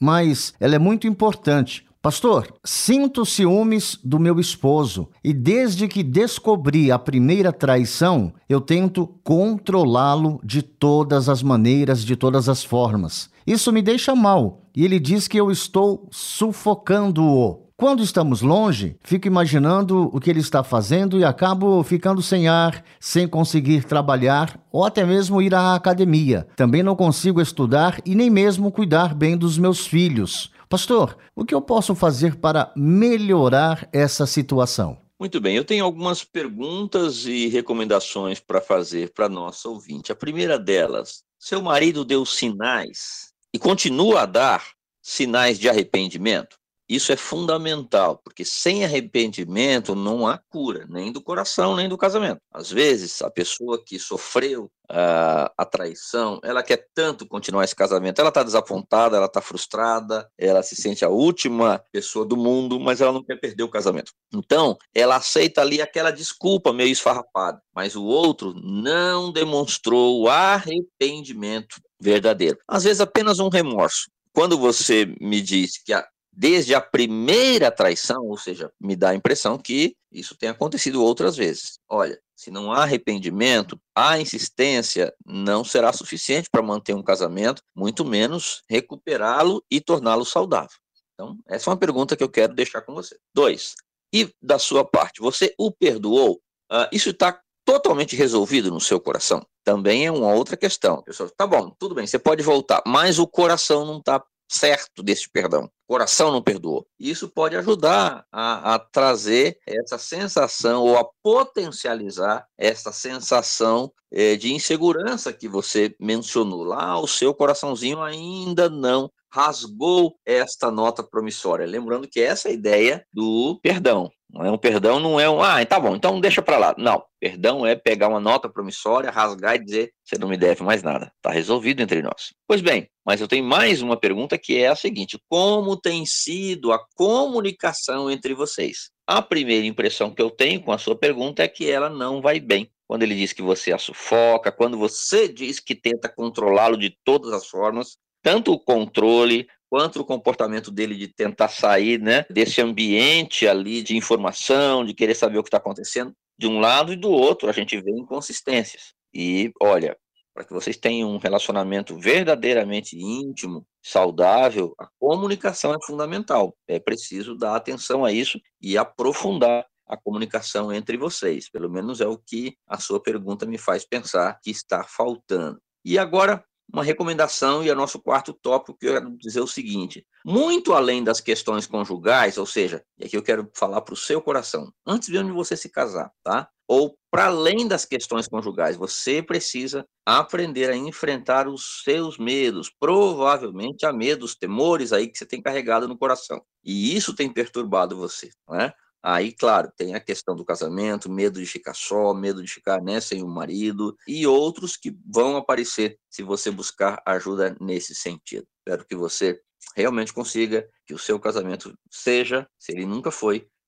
mas ela é muito importante. Pastor, sinto ciúmes do meu esposo e desde que descobri a primeira traição, eu tento controlá-lo de todas as maneiras, de todas as formas. Isso me deixa mal e ele diz que eu estou sufocando-o. Quando estamos longe, fico imaginando o que ele está fazendo e acabo ficando sem ar, sem conseguir trabalhar ou até mesmo ir à academia. Também não consigo estudar e nem mesmo cuidar bem dos meus filhos. Pastor, o que eu posso fazer para melhorar essa situação? Muito bem, eu tenho algumas perguntas e recomendações para fazer para nossa ouvinte. A primeira delas, seu marido deu sinais e continua a dar sinais de arrependimento? Isso é fundamental, porque sem arrependimento não há cura, nem do coração, nem do casamento. Às vezes, a pessoa que sofreu a, a traição, ela quer tanto continuar esse casamento, ela está desapontada, ela está frustrada, ela se sente a última pessoa do mundo, mas ela não quer perder o casamento. Então, ela aceita ali aquela desculpa meio esfarrapada, mas o outro não demonstrou o arrependimento verdadeiro. Às vezes, apenas um remorso. Quando você me diz que a, desde a primeira traição, ou seja, me dá a impressão que isso tem acontecido outras vezes. Olha, se não há arrependimento, a insistência não será suficiente para manter um casamento, muito menos recuperá-lo e torná-lo saudável. Então, essa é uma pergunta que eu quero deixar com você. Dois, e da sua parte, você o perdoou? Uh, isso está totalmente resolvido no seu coração? Também é uma outra questão. Tá bom, tudo bem, você pode voltar, mas o coração não está certo desse perdão. O coração não perdoou. Isso pode ajudar a, a, trazer essa sensação ou a potencializar essa sensação é, de insegurança que você mencionou. Lá o seu coraçãozinho ainda não rasgou esta nota promissória. Lembrando que essa é a ideia do perdão. Não é um perdão, não é um, ah, tá bom, então deixa para lá. Não, perdão é pegar uma nota promissória, rasgar e dizer, você não me deve mais nada. Tá resolvido entre nós. Pois bem, mas eu tenho mais uma pergunta que é a seguinte: como tem sido a comunicação entre vocês? A primeira impressão que eu tenho com a sua pergunta é que ela não vai bem. Quando ele diz que você a sufoca, quando você diz que tenta controlá-lo de todas as formas, tanto o controle quanto o comportamento dele de tentar sair né, desse ambiente ali de informação, de querer saber o que está acontecendo, de um lado e do outro, a gente vê inconsistências. E, olha, para que vocês tenham um relacionamento verdadeiramente íntimo, saudável, a comunicação é fundamental. É preciso dar atenção a isso e aprofundar a comunicação entre vocês. Pelo menos é o que a sua pergunta me faz pensar que está faltando. E agora, uma recomendação e é nosso quarto tópico que eu quero dizer o seguinte: muito além das questões conjugais, ou seja, e aqui eu quero falar para o seu coração, antes de você se casar, tá? Ou para além das questões conjugais, você precisa aprender a enfrentar os seus medos. Provavelmente há medos, temores aí que você tem carregado no coração. E isso tem perturbado você, não é? Aí, claro, tem a questão do casamento, medo de ficar só, medo de ficar né, sem o marido e outros que vão aparecer se você buscar ajuda nesse sentido. Espero que você realmente consiga que o seu casamento seja, se ele nunca foi,